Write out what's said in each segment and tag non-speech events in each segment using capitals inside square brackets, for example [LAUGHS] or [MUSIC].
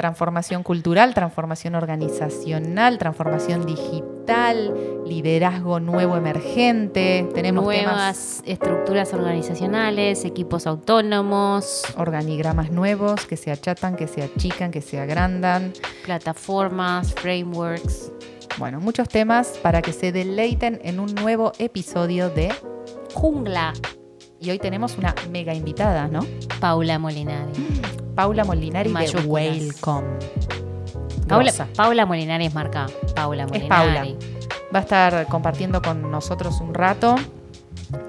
transformación cultural, transformación organizacional, transformación digital, liderazgo nuevo emergente. Tenemos nuevas estructuras organizacionales, equipos autónomos, organigramas nuevos que se achatan, que se achican, que se agrandan, plataformas, frameworks. Bueno, muchos temas para que se deleiten en un nuevo episodio de Jungla. Y hoy tenemos una mega invitada, ¿no? Paula Molinari. Paula Molinari de Welcome. Paula, Paula, Molinari es marca Paula Molinari. Es Paula. Va a estar compartiendo con nosotros un rato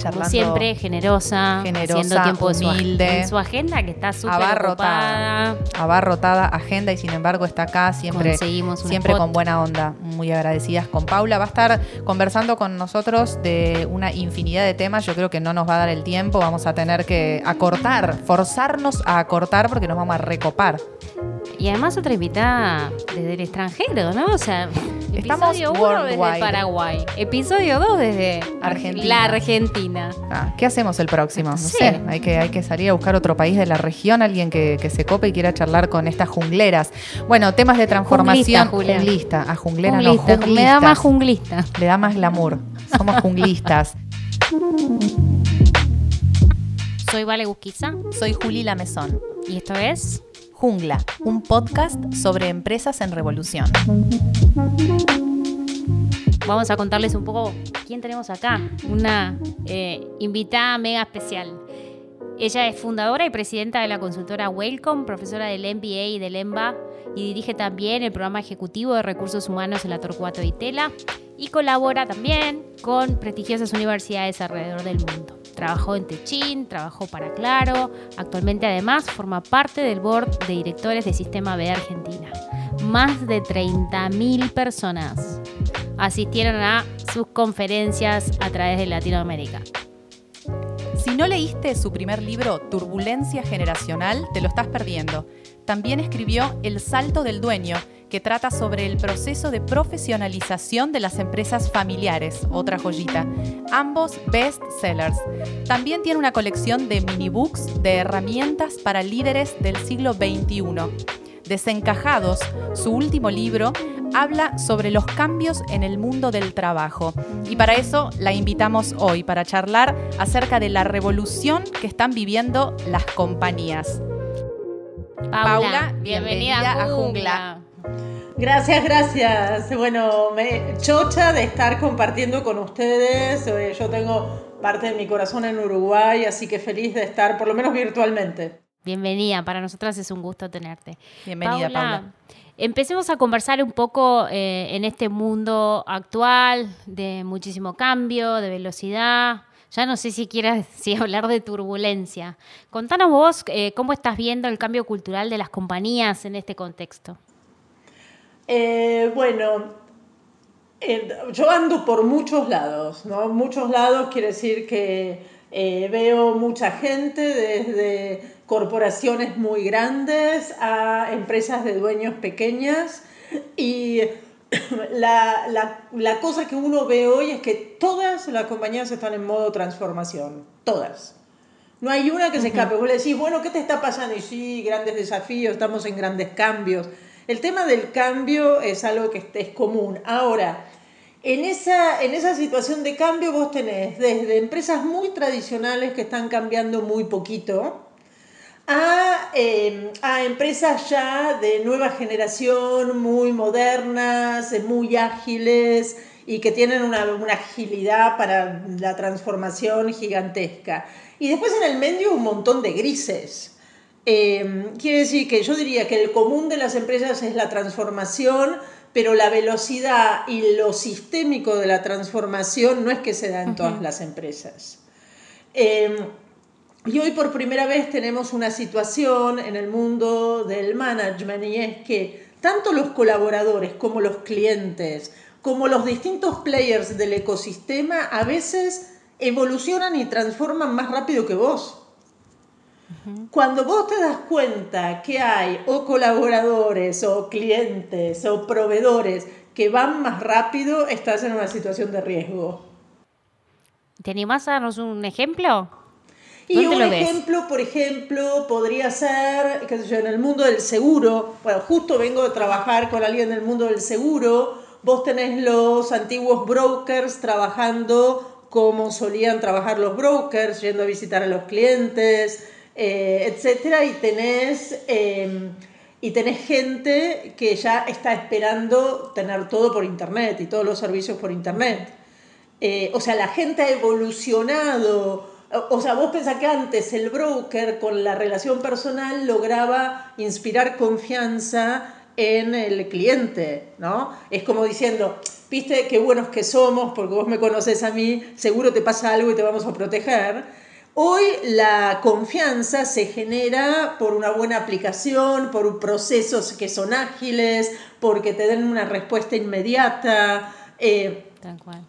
como siempre, generosa, haciendo tiempo humilde, de su, en su agenda que está súper abarrotada. Abarrotada agenda y sin embargo está acá siempre, siempre con buena onda. Muy agradecidas con Paula. Va a estar conversando con nosotros de una infinidad de temas. Yo creo que no nos va a dar el tiempo. Vamos a tener que acortar, forzarnos a acortar porque nos vamos a recopar. Y además otra invitada desde el extranjero, ¿no? O sea, episodio 1 desde Paraguay, episodio 2 desde Argentina. la Argentina. Ah, ¿Qué hacemos el próximo? No sé, hay, que, hay que salir a buscar otro país de la región, alguien que, se cope y quiera charlar con estas jungleras. Bueno, temas de transformación. Junglista, A junglera no, junglista. Me da más junglista. Le da más glamour. Somos junglistas. Soy Vale Busquiza. Soy Juli Lamezón. Y esto es Jungla, un podcast sobre empresas en revolución. Vamos a contarles un poco quién tenemos acá, una eh, invitada mega especial. Ella es fundadora y presidenta de la consultora Welcome, profesora del MBA y del EMBA y dirige también el programa ejecutivo de recursos humanos en la Torcuato y Tela y colabora también con prestigiosas universidades alrededor del mundo. Trabajó en Techin, trabajó para Claro, actualmente además forma parte del board de directores de Sistema B Argentina. Más de 30.000 personas asistieron a sus conferencias a través de Latinoamérica. Si no leíste su primer libro, Turbulencia Generacional, te lo estás perdiendo. También escribió El Salto del Dueño, que trata sobre el proceso de profesionalización de las empresas familiares, otra joyita. Ambos best sellers. También tiene una colección de mini books de herramientas para líderes del siglo XXI. Desencajados, su último libro, habla sobre los cambios en el mundo del trabajo. Y para eso la invitamos hoy, para charlar acerca de la revolución que están viviendo las compañías. Paula, bienvenida, a Jungla. Gracias, gracias. Bueno, me chocha de estar compartiendo con ustedes. Eh, yo tengo parte de mi corazón en Uruguay, así que feliz de estar, por lo menos virtualmente. Bienvenida, para nosotras es un gusto tenerte. Bienvenida, Paula. Empecemos a conversar un poco eh, en este mundo actual de muchísimo cambio, de velocidad. Ya no sé si quieras [LAUGHS] si hablar de turbulencia. Contanos vos eh, cómo estás viendo el cambio cultural de las compañías en este contexto. Eh, bueno, yo ando por muchos lados, ¿no? Muchos lados quiere decir que eh, veo mucha gente desde corporaciones muy grandes a empresas de dueños pequeñas y [COUGHS] la, la, la, cosa que uno ve hoy es que todas las compañías están en modo transformación, todas. No hay una que se escape. Vos le decís, bueno, ¿qué te está pasando? Y sí, grandes desafíos, estamos en grandes cambios. El tema del cambio es algo que es común. Ahora, en esa, en esa situación de cambio vos tenés desde empresas muy tradicionales que están cambiando muy poquito, a, em, a, empresas ya de nueva generación, muy modernas, muy ágiles y que tienen una, una, agilidad para la transformación gigantesca. Y después en el medio un montón de grises. Em, quiere decir que yo diría que el común de las empresas es la transformación, pero la velocidad y lo sistémico de la transformación no es que se da en todas las empresas. Em, y hoy por primera vez tenemos una situación en el mundo del management y es que tanto los colaboradores como los clientes, como los distintos players del ecosistema, a veces evolucionan y transforman más rápido que vos. Cuando vos te das cuenta que hay o colaboradores o clientes o proveedores que van más rápido, estás en una situación de riesgo. ¿Te animás a darnos un ejemplo? Y un ejemplo, por ejemplo, podría ser, qué sé yo, en el mundo del seguro. Bueno, justo vengo de trabajar con alguien del mundo del seguro. Vos tenés los antiguos brokers trabajando como solían trabajar los brokers, yendo a visitar a los clientes, eh, etcétera, y tenés em, y tenés gente que ya está esperando tener todo por internet y todos los servicios por internet. Eh, o sea, la gente ha evolucionado o sea, vos pensás que antes el broker con la relación personal lograba inspirar confianza en el cliente, ¿no? Es como diciendo, viste qué buenos que somos porque vos me conoces a mí, seguro te pasa algo y te vamos a proteger. Hoy la confianza se genera por una buena aplicación, por procesos que son ágiles, porque te den una respuesta inmediata. Eh, Tal cual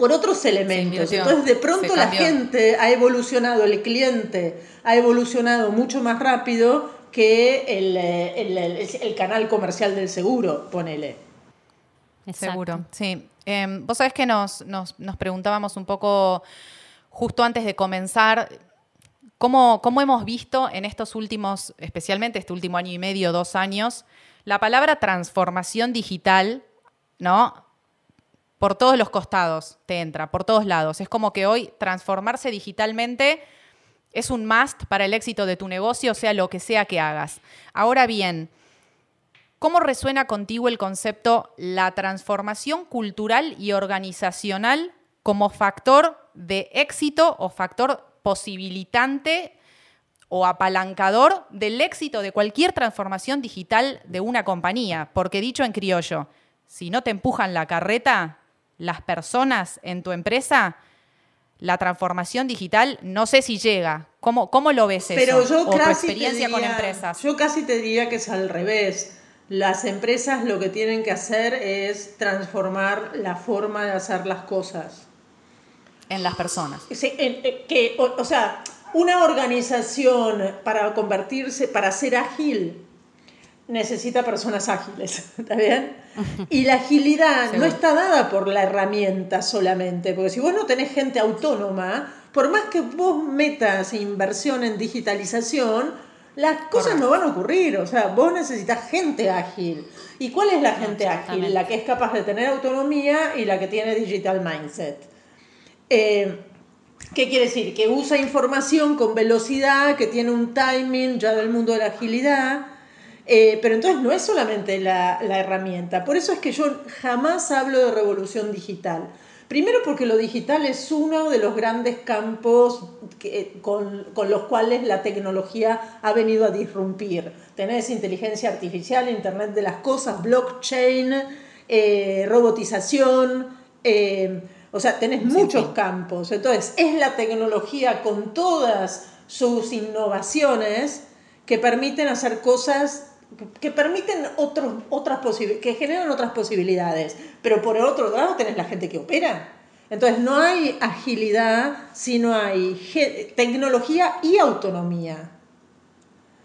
por otros elementos. Entonces, de pronto la gente ha evolucionado, el cliente ha evolucionado mucho más rápido que el, el, canal comercial del seguro, ponele. Seguro, sí. Em, vos sabés que nos, nos, preguntábamos un poco justo antes de comenzar. ¿Cómo, ¿Cómo hemos visto en estos últimos, especialmente este último año y medio, dos años, la palabra transformación digital, ¿no? por todos los costados te entra, por todos lados. Es como que hoy transformarse digitalmente es un must para el éxito de tu negocio, sea lo que sea que hagas. Ahora bien, ¿cómo resuena contigo el concepto la transformación cultural y organizacional como factor de éxito o factor posibilitante o apalancador del éxito de cualquier transformación digital de una compañía? Porque dicho en criollo, si no te empujan la carreta, las personas en tu empresa, la transformación digital, no sé si llega. ¿Cómo, cómo lo ves Pero eso? Yo o tu experiencia con empresas. Yo casi te diría que es al revés. Las empresas lo que tienen que hacer es transformar la forma de hacer las cosas. En las personas. Sí, eh, que, o sea, una organización para convertirse, para ser ágil, necesita personas ágiles, [LAUGHS] ¿está bien? [LAUGHS] Y la agilidad no está dada por la herramienta solamente, porque si vos no tenés gente autónoma, por más que vos metas inversión en digitalización, las cosas no van a ocurrir, o sea, vos necesitas gente ágil. ¿Y cuál es la gente ágil? La que es capaz de tener autonomía y la que tiene digital mindset. Eh, ¿Qué quiere decir? Que usa información con velocidad, que tiene un timing ya del mundo de la agilidad, eh, pero entonces no es solamente la, herramienta. Por eso es que yo jamás hablo de revolución digital. Primero porque lo digital es uno de los grandes campos con, los cuales la tecnología ha venido a disrumpir. Tenés inteligencia artificial, Internet de las Cosas, blockchain, eh, robotización, eh, o sea, tenés muchos campos. Entonces, es la tecnología con todas sus innovaciones que permiten hacer cosas que permiten otros, otras que generan otras posibilidades. Pero por el otro lado tenés la gente que opera. Entonces no hay agilidad si no hay tecnología y autonomía.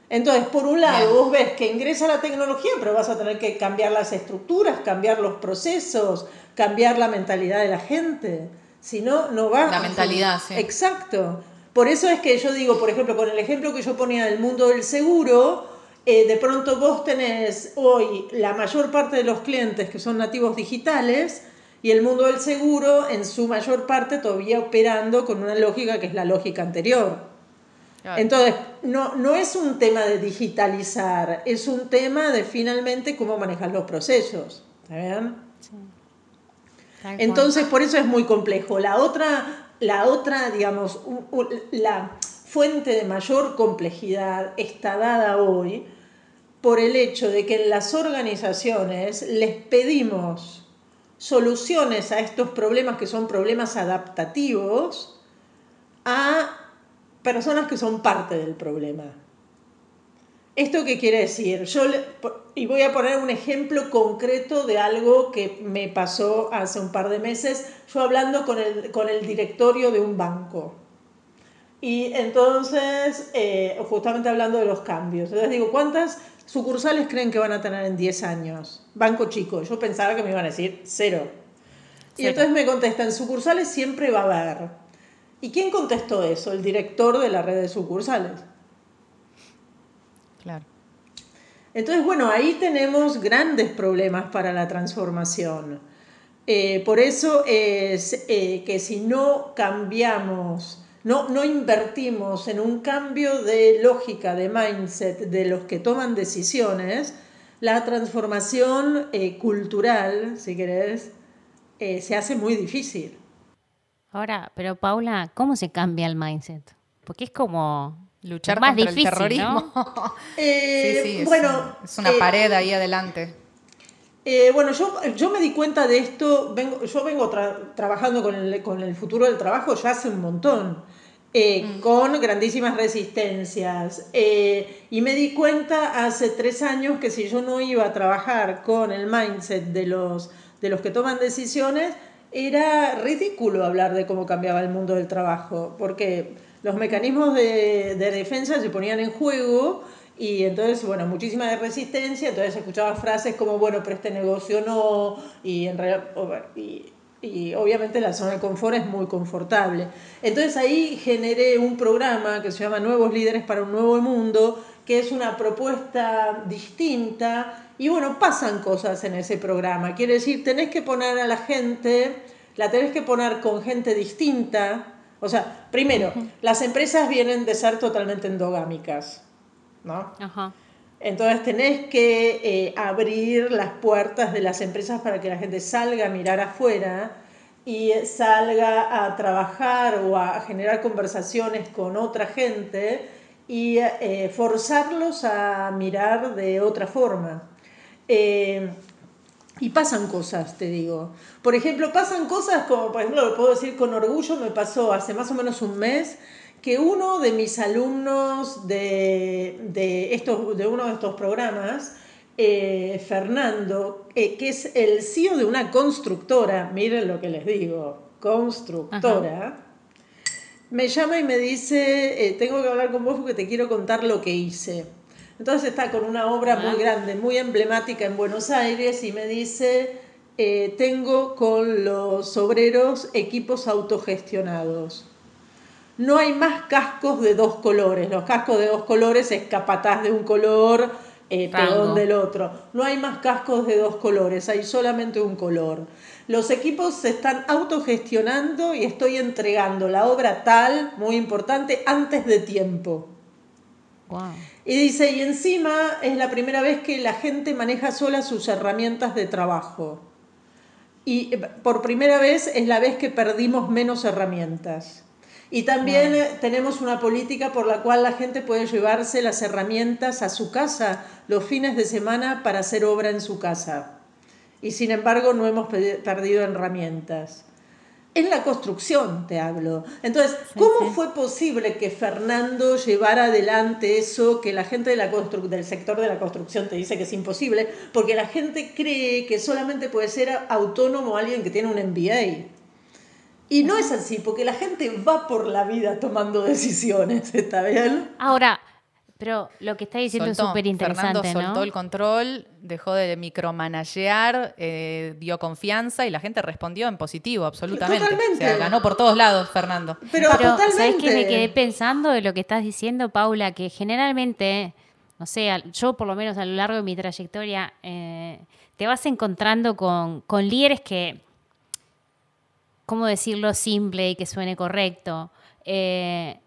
Entonces, por un lado, vos ves que ingresa la tecnología, pero vas a tener que cambiar las estructuras, cambiar los procesos, cambiar la mentalidad de la gente. Si no, no va. La mentalidad, sí. Exacto. Por eso es que yo digo, por ejemplo, con el ejemplo que yo ponía del mundo del seguro, eh, de pronto vos tenés hoy la mayor parte de los clientes que son nativos digitales y el mundo del seguro en su mayor parte todavía operando con una lógica que es la lógica anterior. Entonces, no, no es un tema de digitalizar, es un tema de finalmente cómo manejar los procesos. Entonces, por eso es muy complejo. La otra, la otra digamos, la fuente de mayor complejidad está dada hoy por el hecho de que en las organizaciones les pedimos soluciones a estos problemas que son problemas adaptativos a personas que son parte del problema. ¿Esto qué quiere decir? Yo, y voy a poner un ejemplo concreto de algo que me pasó hace un par de meses, yo hablando con el, con el directorio de un banco. Y entonces, eh, justamente hablando de los cambios, entonces digo, ¿cuántas sucursales creen que van a tener en 10 años? Banco chico, yo pensaba que me iban a decir cero. Y entonces me contestan, sucursales siempre va a haber. ¿Y quién contestó eso? El director de la red de sucursales. Claro. Entonces, bueno, ahí tenemos grandes problemas para la transformación. Eh, por eso es eh, que si no cambiamos, no, no invertimos en un cambio de lógica, de mindset de los que toman decisiones, la transformación eh, cultural, si querés, se hace muy difícil. Ahora, pero Paula, ¿cómo se cambia el mindset? Porque es como luchar más contra difícil, el terrorismo. [LAUGHS] sí, sí, es, bueno, es una pared ahí adelante. Eh, bueno, yo, yo me di cuenta de esto, vengo, yo vengo trabajando con el, con el, futuro del trabajo ya hace un montón, eh, mm. con grandísimas resistencias. Eh, y me di cuenta hace tres años que si yo no iba a trabajar con el mindset de los, de los que toman decisiones, era ridículo hablar de cómo cambiaba el mundo del trabajo, porque los mecanismos de, de defensa se ponían en juego y entonces, bueno, muchísima resistencia, entonces escuchaba frases como, bueno, pero este negocio no, y en realidad, y obviamente la zona de confort es muy confortable. Entonces ahí generé un programa que se llama Nuevos Líderes para un Nuevo Mundo, que es una propuesta distinta, y bueno, pasan cosas en ese programa. Quiere decir, tenés que poner a la gente, la tenés que poner con gente distinta. O sea, primero, las empresas vienen de ser totalmente endogámicas. ¿no? Entonces tenés que eh, abrir las puertas de las empresas para que la gente salga a mirar afuera y salga a trabajar o a generar conversaciones con otra gente y eh, forzarlos a mirar de otra forma. Eh, y pasan cosas, te digo. Por ejemplo, pasan cosas como, por ejemplo, lo puedo decir con orgullo, me pasó hace más o menos un mes que uno de mis alumnos de, de, estos, de uno de estos programas, eh, Fernando, que es el CEO de una constructora, miren lo que les digo, constructora, me llama y me dice, eh, tengo que hablar con vos porque te quiero contar lo que hice. Entonces está con una obra muy grande, muy emblemática en Buenos Aires y me dice, tengo con los obreros equipos autogestionados no hay más cascos de dos colores. Los cascos de dos colores es capataz de un color, eh, peón del otro. No hay más cascos de dos colores, hay solamente un color. Los equipos se están autogestionando y estoy entregando la obra tal, muy importante, antes de tiempo. Y dice, y encima es la primera vez que la gente maneja sola sus herramientas de trabajo. Y eh, por primera vez es la vez que perdimos menos herramientas. Y también tenemos una política por la cual la gente puede llevarse las herramientas a su casa los fines de semana para hacer obra en su casa. Y sin embargo no hemos perdido herramientas. En la construcción te hablo. Entonces, ¿cómo fue posible que Fernando llevara adelante eso que la gente de la del sector de la construcción te dice que es imposible? Porque la gente cree que solamente puede ser autónomo alguien que tiene un MBA. Y no es así, porque la gente va por la vida tomando decisiones, ¿está bien? Ahora, pero lo que está diciendo es súper interesante, Fernando soltó el control, dejó de micromanagear, eh, dio confianza y la gente respondió en positivo, absolutamente. Totalmente. O sea, ganó por todos lados, Fernando. Pero, totalmente. ¿sabes qué me quedé pensando de lo que estás diciendo, Paula? Que generalmente, no sé, yo por lo menos a lo largo de mi trayectoria, eh, te vas encontrando con, con líderes que ¿cómo decirlo simple y que suene correcto? Eh,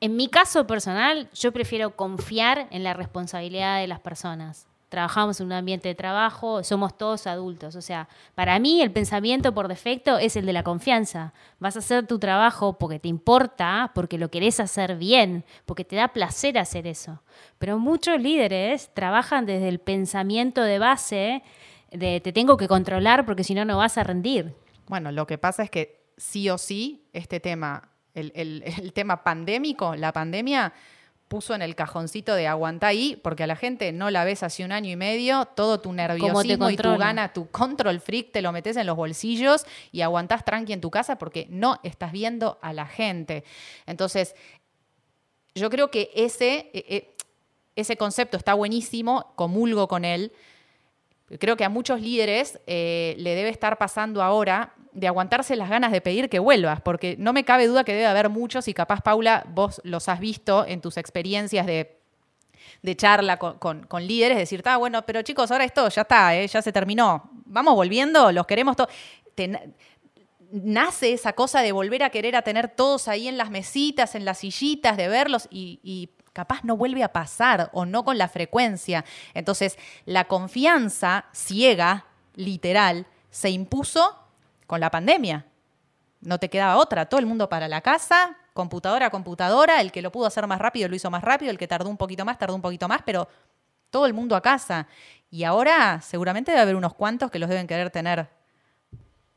en mi caso personal, yo prefiero confiar en la responsabilidad de las personas. Trabajamos en un ambiente de trabajo, somos todos adultos. O sea, para mí el pensamiento por defecto es el de la confianza. Vas a hacer tu trabajo porque te importa, porque lo querés hacer bien, porque te da placer hacer eso. Pero muchos líderes trabajan desde el pensamiento de base de te tengo que controlar porque si no, no vas a rendir. Bueno, lo que pasa es que sí o sí, este tema, [LAUGHS] el, tema pandémico, la pandemia, puso en el cajoncito de aguanta ahí, porque a la gente no la ves hace un año y medio, todo tu nerviosismo y tu gana, tu control freak, te lo metes en los bolsillos y aguantás tranqui en tu casa porque no estás viendo a la gente. Entonces, yo creo que ese, e, e, ese concepto está buenísimo, comulgo con él, creo que a muchos líderes eh, le debe estar pasando ahora de aguantarse las ganas de pedir que vuelvas, porque no me cabe duda que debe haber muchos y capaz, Paula, vos los has visto en tus experiencias de, charla con, líderes, decir, ah, bueno, pero chicos, ahora esto ya está, eh, ya se terminó, vamos volviendo, los queremos todos. Nace esa cosa de volver a querer a tener todos ahí en las mesitas, en las sillitas, de verlos y capaz no vuelve a pasar o no con la frecuencia. Entonces, la confianza ciega, literal, se impuso con la pandemia. No te quedaba otra, todo el mundo para la casa, computadora a computadora, el que lo pudo hacer más rápido lo hizo más rápido, el que tardó un poquito más, tardó un poquito más, pero todo el mundo a casa. Y ahora seguramente debe haber unos cuantos que los deben querer tener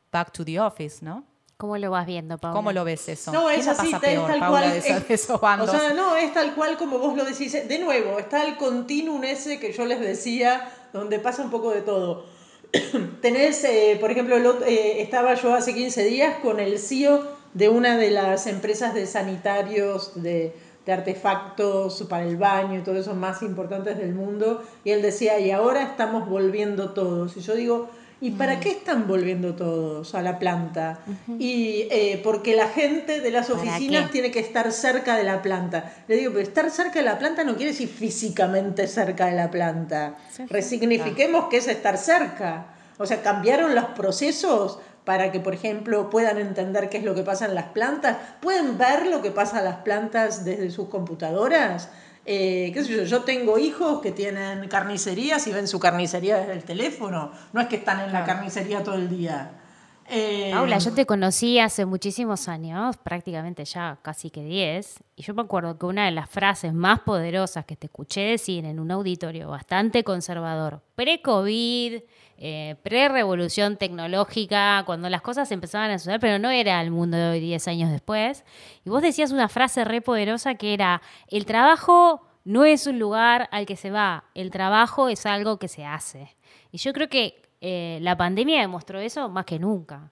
back to the office, ¿no? ¿Cómo lo vas viendo, Paula? ¿Cómo lo ves eso? No, es así, peor, tal cual, de, esos bandos? O sea, no, es tal cual como vos lo decís. De nuevo, está el continuum ese que yo les decía, donde pasa un poco de todo. [CLEARS THROAT] Tenés, eh, por ejemplo, eh, estaba yo hace 15 días con el CEO de una de las empresas de sanitarios de, de artefactos para el baño y todo eso más importantes del mundo, y él decía, y ahora estamos volviendo todos. Y yo digo, ¿Y para qué están volviendo todos a la planta? Y eh, porque la gente de las oficinas tiene que estar cerca de la planta. Le digo, pero estar cerca de la planta no quiere decir físicamente cerca de la planta. Resignifiquemos que es estar cerca. O sea, cambiaron los procesos para que, por ejemplo, puedan entender qué es lo que pasa en las plantas. ¿Pueden ver lo que pasa en las plantas desde sus computadoras? Eh, qué sé yo, yo tengo hijos que tienen carnicerías y ven su carnicería desde el teléfono. No es que están en la carnicería todo el día. Eh, Paula, yo te conocí hace muchísimos años, prácticamente ya casi que 10, y yo me acuerdo que una de las frases más poderosas que te escuché decir en un auditorio bastante conservador, pre-COVID, eh, pre-revolución tecnológica, cuando las cosas empezaban a suceder, pero no era el mundo de hoy 10 años después. Y vos decías una frase re poderosa que era, el trabajo no es un lugar al que se va, el trabajo es algo que se hace. Y yo creo que eh, la pandemia demostró eso más que nunca.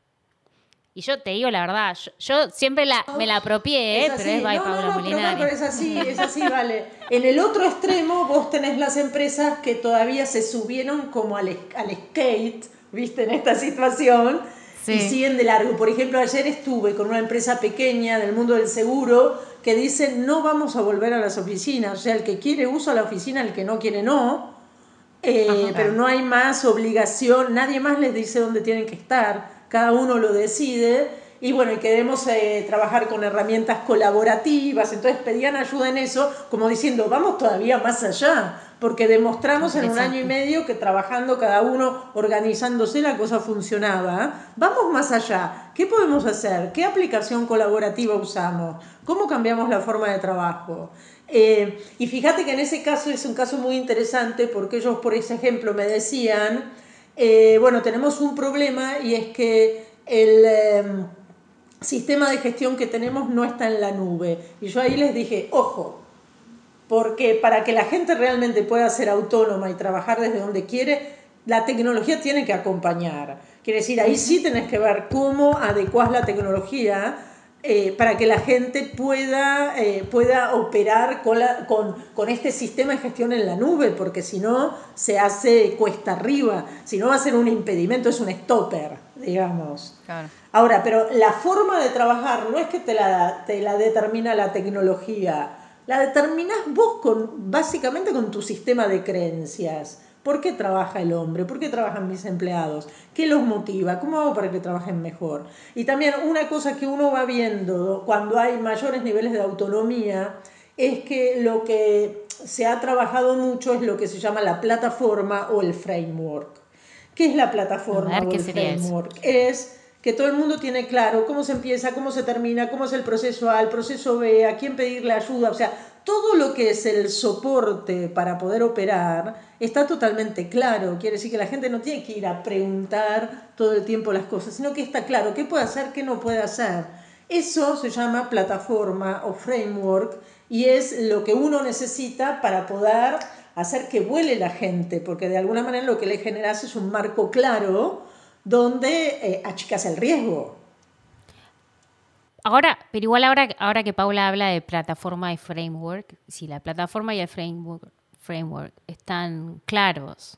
Y yo te digo la verdad, yo, siempre la, me la apropié, ¿eh? pero es by Paula no, no, es así, es así, vale. En el otro extremo vos tenés las empresas que todavía se subieron como al, al skate, viste, en esta situación, y siguen de largo. Por ejemplo, ayer estuve con una empresa pequeña del mundo del seguro que dice no vamos a volver a las oficinas, o sea, el que quiere usa la oficina, el que no quiere no. Eh, pero no hay más obligación, nadie más les dice dónde tienen que estar cada uno lo decide. Y bueno, y queremos eh, trabajar con herramientas colaborativas, entonces pedían ayuda en eso, como diciendo, vamos todavía más allá, porque demostramos en un año y medio que trabajando cada uno, organizándose, la cosa funcionaba. Vamos más allá, ¿qué podemos hacer? ¿Qué aplicación colaborativa usamos? ¿Cómo cambiamos la forma de trabajo? Eh, y fíjate que en ese caso es un caso muy interesante porque ellos, por ese ejemplo, me decían, eh, bueno, tenemos un problema y es que el em, sistema de gestión que tenemos no está en la nube. Y yo ahí les dije, ojo, porque para que la gente realmente pueda ser autónoma y trabajar desde donde quiere, la tecnología tiene que acompañar. Quiere decir, ahí sí tenés que ver cómo adecuás la tecnología eh, para que la gente pueda, eh, pueda operar con, con, con, este sistema de gestión en la nube, porque si no se hace cuesta arriba, si no va a ser un impedimento, es un stopper, digamos. Ahora, pero la forma de trabajar no es que te la, te la determina la tecnología, la determinas vos con, básicamente con tu sistema de creencias. ¿Por qué trabaja el hombre? ¿Por qué trabajan mis empleados? ¿Qué los motiva? ¿Cómo hago para que trabajen mejor? Y también una cosa que uno va viendo cuando hay mayores niveles de autonomía es que lo que se ha trabajado mucho es lo que se llama la plataforma o el framework. ¿Qué es la plataforma o el framework? Es que todo el mundo tiene claro cómo se empieza, cómo se termina, cómo es el proceso A, el proceso B, a quién pedirle ayuda, o sea, todo lo que es el soporte para poder operar está totalmente claro. Quiere decir que la gente no tiene que ir a preguntar todo el tiempo las cosas, sino que está claro qué puede hacer, qué no puede hacer. Eso se llama plataforma o framework y es lo que uno necesita para poder hacer que vuele la gente, porque de alguna manera lo que le generas es un marco claro donde eh, achicas el riesgo. Ahora, pero igual ahora, ahora que Paula habla de plataforma y framework, si la plataforma y el framework, framework están claros,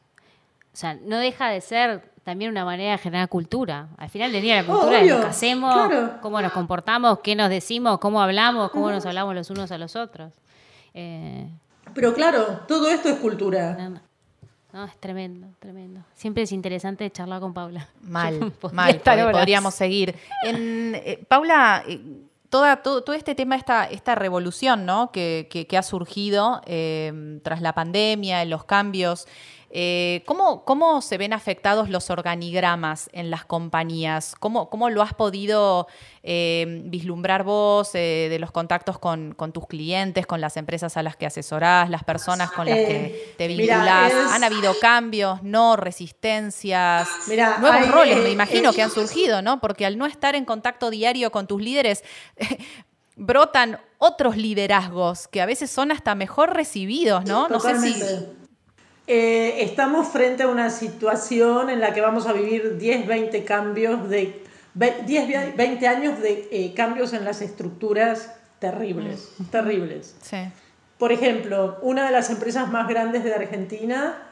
o sea, no deja de ser también una manera de generar cultura. Al final del día la cultura es lo que hacemos, cómo nos comportamos, qué nos decimos, cómo hablamos, cómo nos hablamos los unos a los otros. Eh, Pero claro, todo esto es cultura. No, es tremendo, tremendo. Siempre es interesante charlar con Paula. [LAUGHS] Mal, mal, podríamos seguir. En, eh, Paula, eh, toda, todo, este tema, esta, esta revolución ¿no? que, que, ha surgido tras la pandemia, los cambios eh, ¿cómo, se ven afectados los organigramas en las compañías? ¿Cómo, cómo lo has podido eh, vislumbrar vos eh, de los contactos con, tus clientes, con las empresas a las que asesorás, las personas con las que te vinculás? ¿Han habido cambios, no, resistencias, nuevos roles, me imagino, que han surgido, ¿no? Porque al no estar en contacto diario con tus líderes, [LAUGHS] brotan otros liderazgos que a veces son hasta mejor recibidos, ¿no? No sé si eh, estamos frente a una situación en la que vamos a vivir 10, 20 cambios de 10, 20 años de eh, cambios en las estructuras terribles, mm. terribles. Por ejemplo, una de las empresas más grandes de Argentina,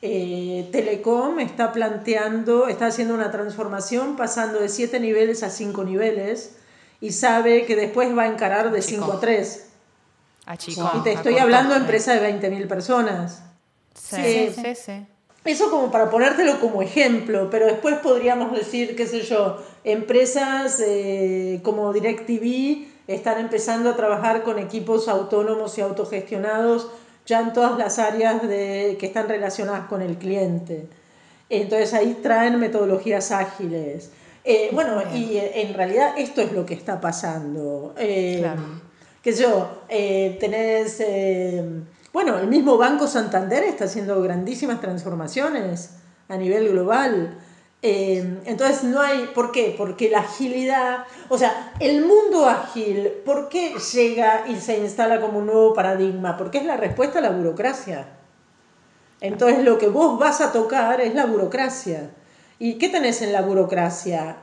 eh, Telecom, está planteando, está haciendo una transformación pasando de 7 niveles a 5 niveles y sabe que después va a encarar de 5 a 3. y te estoy hablando de empresa de 20.000 personas. Sí, sí, sí. Eso como para ponértelo como ejemplo, pero después podríamos decir, qué sé yo, empresas eh, como DirecTV están empezando a trabajar con equipos autónomos y autogestionados ya en todas las áreas de, que están relacionadas con el cliente. Entonces ahí traen metodologías ágiles. Eh, bueno, y en realidad esto es lo que está pasando. Eh, claro. Que yo, tenés bueno, el mismo Banco Santander está haciendo grandísimas transformaciones a nivel global. Eh, entonces no hay, ¿por qué? Porque la agilidad, o sea, el mundo ágil, ¿por qué llega y se instala como un nuevo paradigma? Porque es la respuesta a la burocracia. Entonces lo que vos vas a tocar es la burocracia. ¿Y qué tenés en la burocracia?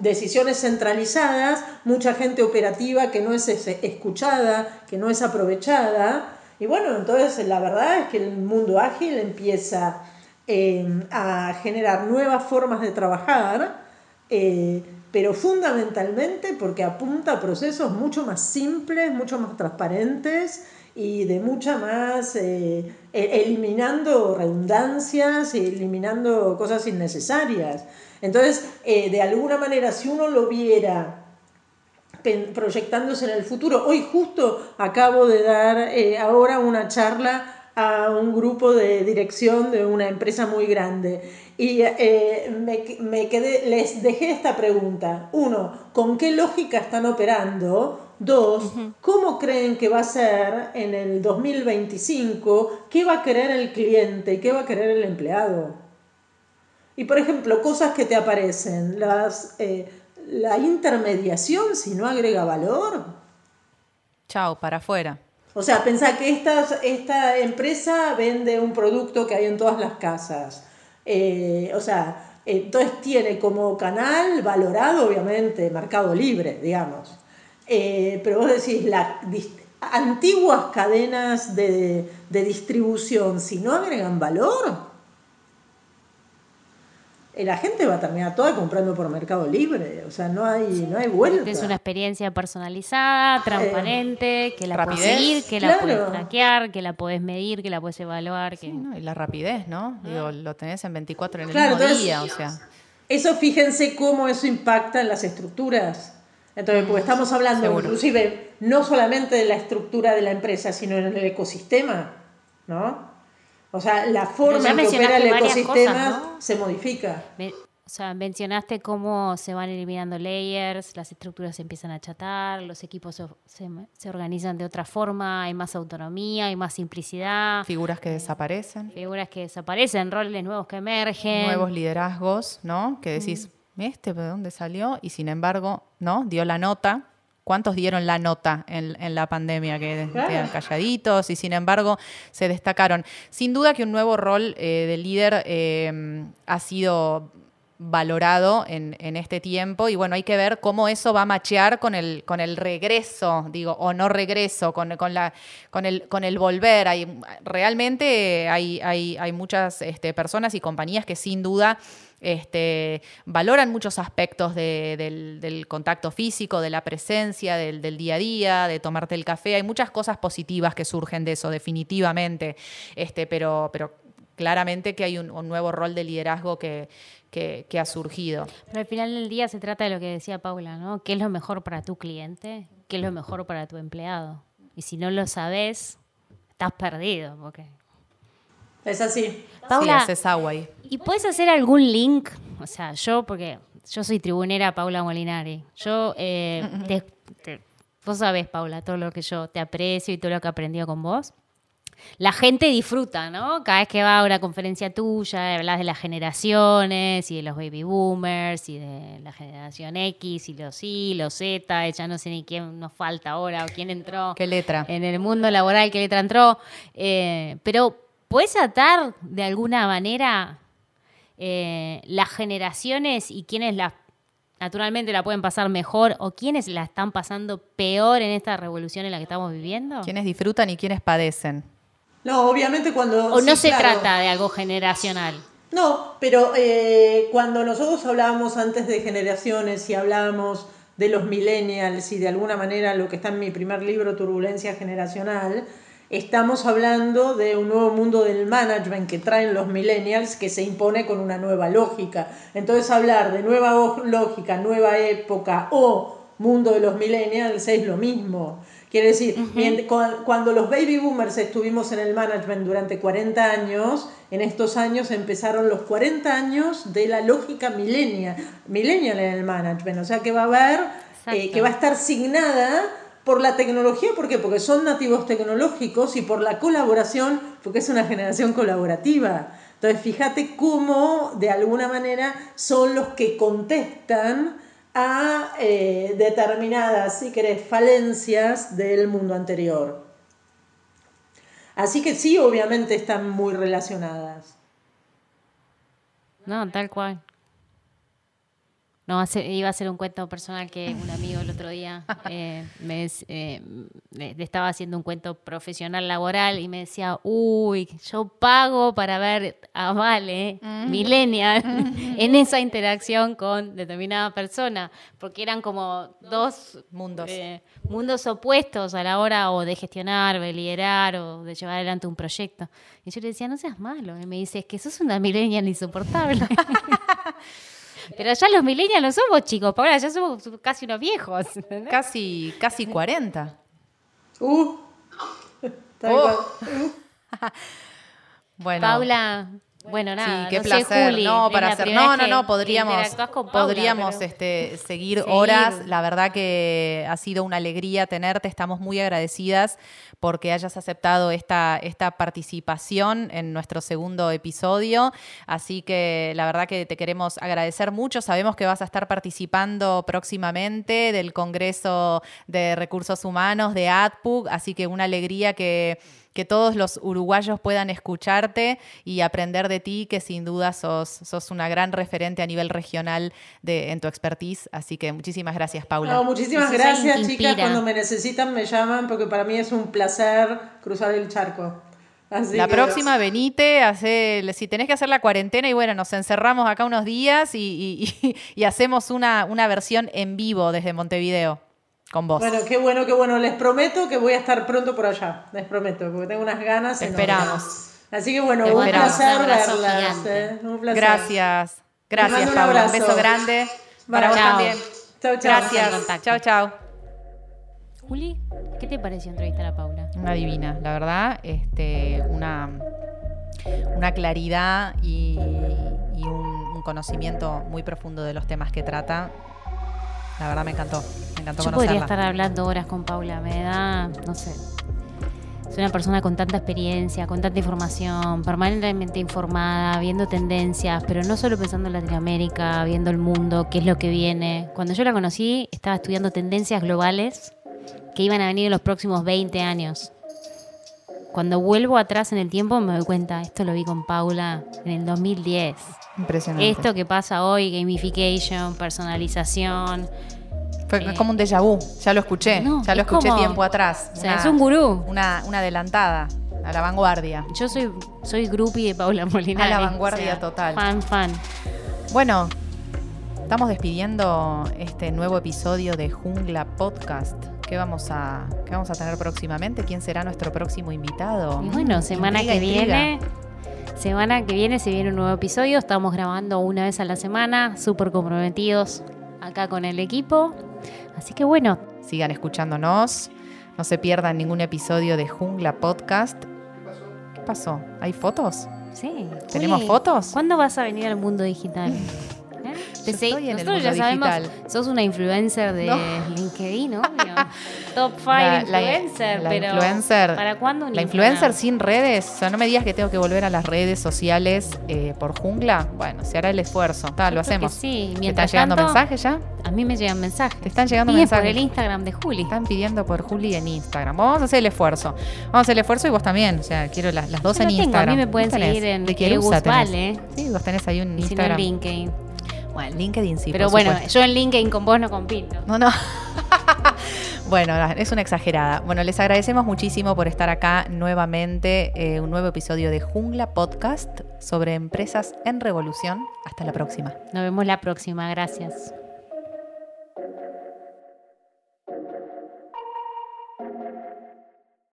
decisiones centralizadas, mucha gente operativa que no es escuchada, que no es aprovechada, y bueno, entonces la verdad es que el mundo ágil empieza em, a generar nuevas formas de trabajar, eh, pero fundamentalmente porque apunta a procesos mucho más simples, mucho más transparentes y de mucha más, eh, e-, eliminando redundancias y eliminando cosas innecesarias. Entonces, eh, de alguna manera, si uno lo viera proyectándose en el futuro. Hoy justo acabo de dar eh, ahora una charla a un grupo de dirección de una empresa muy grande y eh, me, quedé, les dejé esta pregunta. Uno, ¿con qué lógica están operando? Dos, ¿cómo creen que va a ser en el 2025? ¿Qué va a querer el cliente? ¿Qué va a querer el empleado? Y por ejemplo, cosas que te aparecen, las eh, la intermediación si no agrega valor. Chao, para afuera. O sea, pensá que esta, esta empresa vende un producto que hay en todas las casas. Eh, o sea, entonces tiene como canal valorado, obviamente, Mercado Libre, digamos. Eh, pero vos decís, las antiguas cadenas de, de distribución, si no agregan valor, la gente va a terminar toda comprando por Mercado Libre, o sea, no hay, no hay vuelta. Es una experiencia personalizada, transparente, que la puedes seguir, que la puedes traquear, que la puedes medir, que la puedes evaluar. Que... y la rapidez, ¿no? Digo, lo tenés en 24 en el mismo día, o sea. Eso fíjense cómo eso impacta en las estructuras. Entonces, porque estamos hablando inclusive no solamente de la estructura de la empresa, sino en el ecosistema, ¿no? O sea, la forma en que opera el ecosistema se modifica. o sea, mencionaste cómo se van eliminando layers, las estructuras se empiezan a achatar, los equipos se, organizan de otra forma, hay más autonomía, hay más simplicidad. Figuras que desaparecen. Figuras que desaparecen, roles nuevos que emergen. Nuevos liderazgos, ¿no? Que decís, ¿este de dónde salió? Y sin embargo, ¿no? Dio la nota ¿Cuántos dieron la nota en, la pandemia? Que quedan calladitos y sin embargo se destacaron. Sin duda que un nuevo rol eh, de líder eh, ha sido valorado en, este tiempo y bueno, hay que ver cómo eso va a machear con el, con el regreso, digo, o no regreso, con, la, con, el, con el volver. Hay, realmente hay, hay, hay muchas este, personas y compañías que sin duda este, valoran muchos aspectos del, contacto físico, de la presencia, del, día a día, de tomarte el café. Hay muchas cosas positivas que surgen de eso, definitivamente. Este, pero, pero claramente que hay un, nuevo rol de liderazgo que, ha surgido. Pero al final del día se trata de lo que decía Paula, ¿no? ¿Qué es lo mejor para tu cliente? ¿Qué es lo mejor para tu empleado? Y si no lo sabes, estás perdido, porque es así. Paula, sí, es agua ¿Y puedes hacer algún link? O sea, yo, porque yo soy tribunera Paula Molinari. Yo, eh, vos sabés, Paula, todo lo que yo te aprecio y todo lo que he aprendido con vos. La gente disfruta, ¿no? Cada vez que va a una conferencia tuya, hablas de las generaciones y de los baby boomers y de la generación X y los Y, los Z, ya no sé ni quién nos falta ahora o quién entró. ¿Qué letra? En el mundo laboral, qué letra entró. Eh, pero ¿Puedes atar de alguna manera eh, las generaciones y quienes la, naturalmente la pueden pasar mejor o quienes la están pasando peor en esta revolución en la que estamos viviendo? ¿Quiénes disfrutan y quiénes padecen? No, obviamente cuando... ¿O no se trata de algo generacional? No, pero eh, cuando nosotros hablábamos antes de generaciones y hablábamos de los millennials y de alguna manera lo que está en mi primer libro, Turbulencia Generacional, Estamos hablando de un nuevo mundo del management que traen los millennials que se impone con una nueva lógica. Entonces hablar de nueva lógica, nueva época o mundo de los millennials es lo mismo. Quiere decir, cuando los baby boomers estuvimos en el management durante 40 años, en estos años empezaron los 40 años de la lógica millennial, millennial en el management. O sea que va a haber, eh, que va a estar signada por la tecnología, ¿por qué? Porque son nativos tecnológicos y por la colaboración, porque es una generación colaborativa. Entonces, fíjate cómo, de alguna manera, son los que contestan a eh, determinadas, si querés, falencias del mundo anterior. Así que sí, obviamente están muy relacionadas. No, tal cual. No, iba a ser un cuento personal que un amigo el otro día eh, [LAUGHS] eh, me, estaba haciendo un cuento profesional laboral y me decía, uy, yo pago para ver a Vale, mm. millennial, [LAUGHS] [LAUGHS] en esa interacción con determinada persona, porque eran como dos mundos. Eh, mundos opuestos a la hora o de gestionar, de liderar o de llevar adelante un proyecto. Y yo le decía, no seas malo. Y me dice, es que sos una millennial insoportable. Pero ya los millennials no somos chicos, Paula, ya somos casi unos viejos. Casi, casi 40. Uh. Oh. [LAUGHS] [LAUGHS] bueno. Paula, bueno, nada. Sí, qué placer. no, para hacer. No, no, no, podríamos, podríamos este, seguir horas. La verdad que ha sido una alegría tenerte. Estamos muy agradecidas porque hayas aceptado esta, esta participación en nuestro segundo episodio. Así que la verdad que te queremos agradecer mucho. Sabemos que vas a estar participando próximamente del Congreso de Recursos Humanos de ADPUG, así que una alegría que que todos los uruguayos puedan escucharte y aprender de ti, que sin duda sos, sos una gran referente a nivel regional de, en tu expertise. Así que muchísimas gracias, Paula. muchísimas gracias, chicas. Cuando me necesitan, me llaman, porque para mí es un placer cruzar el charco. la próxima venite, hace, si tenés que hacer la cuarentena y bueno, nos encerramos acá unos días y, y [LAUGHS] hacemos una, una versión en vivo desde Montevideo con vos. Bueno, qué bueno, qué bueno. Les prometo que voy a estar pronto por allá. Les prometo, porque tengo unas ganas. esperamos. Así que bueno, un placer verlas. ¿eh? Un placer. Gracias. Gracias, Paula. Un, beso grande. Para vos también. Chao, chao. Gracias. Chao, chao. Juli, ¿qué te pareció entrevistar a Paula? Una divina, la verdad. Este, una, una claridad y, un conocimiento muy profundo de los temas que trata la verdad me encantó. Me encantó Yo podría estar hablando horas con Paula. Me da, no sé. Soy una persona con tanta experiencia, con tanta información, permanentemente informada, viendo tendencias, pero no solo pensando en Latinoamérica, viendo el mundo, qué es lo que viene. Cuando yo la conocí, estaba estudiando tendencias globales que iban a venir en los próximos 20 años. Cuando vuelvo atrás en el tiempo me doy cuenta, esto lo vi con Paula en el 2010. Impresionante. Esto que pasa hoy, gamification, personalización. Fue eh, como un déjà vu. Ya lo escuché. No, ya lo es escuché como- tiempo atrás. O sea, es un gurú. Una, una adelantada. A la vanguardia. Yo soy, soy groupie de Paula Molinari. A la vanguardia total. Fan, fan. Bueno, estamos despidiendo este nuevo episodio de Jungla Podcast. ¿Qué vamos a, qué vamos a tener próximamente? ¿Quién será nuestro próximo invitado? Y bueno, semana intriga, que intriga. viene. Semana que viene se viene un nuevo episodio. Estamos grabando una vez a la semana, súper comprometidos acá con el equipo. Así que bueno, Sigan escuchándonos. No se pierdan ningún episodio de Jungla Podcast. ¿Qué pasó? ¿Hay fotos? sí. ¿Tenemos Uy, fotos? ¿Cuándo vas a venir al mundo digital? [LAUGHS] ¿Eh? Yo estoy en el Nosotros ya mundo sabemos, digital. sos una influencer de No. LinkedIn, [LAUGHS] obvio. Top 5 La- la- influencer, la pero influencer- ¿para cuándo un La influencer sin redes, o sea, no me digas que tengo que volver a las redes sociales eh, por jungla. Bueno, se hará el esfuerzo. Yo lo que hacemos. Sí, ¿Te están llegando tanto, mensajes ya? A mí me llegan mensajes. Te están llegando Piden mensajes. por el Instagram de Juli. Están pidiendo por Juli en Instagram. Vamos a hacer el esfuerzo. Vamos a hacer el esfuerzo y vos también. O sea, quiero las, las dos Yo en tengo, Instagram. a mí me pueden seguir en ¿De Querusa Egus? Vale. Sí, vos tenés ahí un Y si no en Instagram. LinkedIn. bueno, LinkedIn sí. Pero por bueno, supuesto. yo en LinkedIn con vos no compito. No, no. [LAUGHS] bueno, es una exagerada. Bueno, les agradecemos muchísimo por estar acá nuevamente. eh, un nuevo episodio de Jungla Podcast sobre empresas en revolución. Hasta la próxima. Nos vemos la próxima. Gracias.